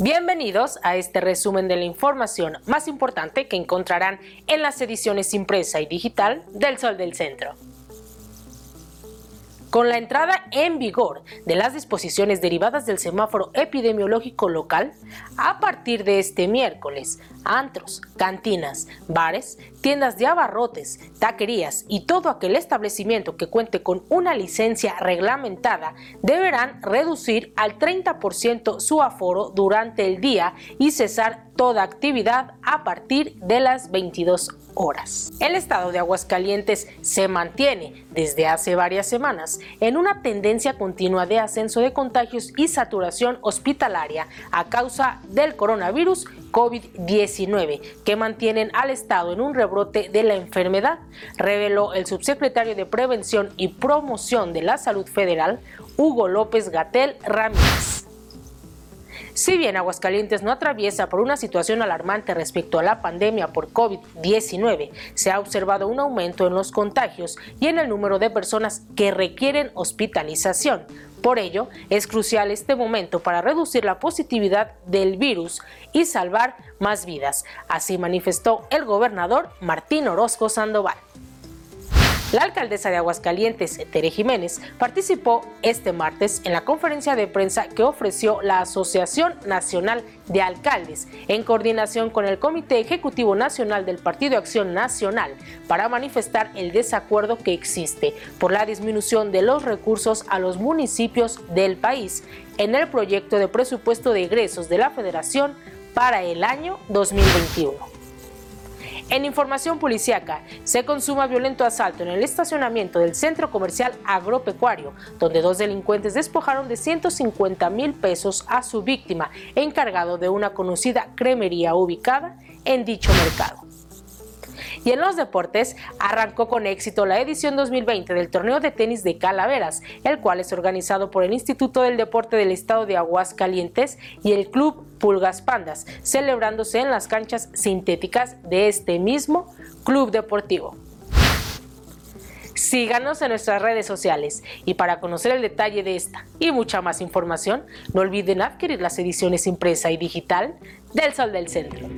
Bienvenidos a este resumen de la información más importante que encontrarán en las ediciones impresa y digital del Sol del Centro. Con la entrada en vigor de las disposiciones derivadas del semáforo epidemiológico local, a partir de este miércoles, antros, cantinas, bares, tiendas de abarrotes, taquerías y todo aquel establecimiento que cuente con una licencia reglamentada deberán reducir al 30% su aforo durante el día y cesar toda actividad a partir de las 22 horas. El estado de Aguascalientes se mantiene desde hace varias semanas en una tendencia continua de ascenso de contagios y saturación hospitalaria a causa del coronavirus COVID-19 que mantienen al Estado en un rebrote de la enfermedad, reveló el subsecretario de Prevención y Promoción de la Salud Federal, Hugo López Gatel Ramírez. Si bien Aguascalientes no atraviesa por una situación alarmante respecto a la pandemia por COVID-19, se ha observado un aumento en los contagios y en el número de personas que requieren hospitalización. Por ello, es crucial este momento para reducir la positividad del virus y salvar más vidas. Así manifestó el gobernador Martín Orozco Sandoval. La alcaldesa de Aguascalientes, Tere Jiménez, participó este martes en la conferencia de prensa que ofreció la Asociación Nacional de Alcaldes en coordinación con el Comité Ejecutivo Nacional del Partido Acción Nacional para manifestar el desacuerdo que existe por la disminución de los recursos a los municipios del país en el proyecto de presupuesto de egresos de la Federación para el año 2021. En información policiaca, se consuma violento asalto en el estacionamiento del centro comercial agropecuario, donde dos delincuentes despojaron de 150 mil pesos a su víctima, encargado de una conocida cremería ubicada en dicho mercado. Y en los deportes, arrancó con éxito la edición 2020 del torneo de tenis de Calaveras, el cual es organizado por el Instituto del Deporte del Estado de Aguascalientes y el Club Pulgas Pandas, celebrándose en las canchas sintéticas de este mismo club deportivo. Síganos en nuestras redes sociales y para conocer el detalle de esta y mucha más información, no olviden adquirir las ediciones impresa y digital del Sol del Centro.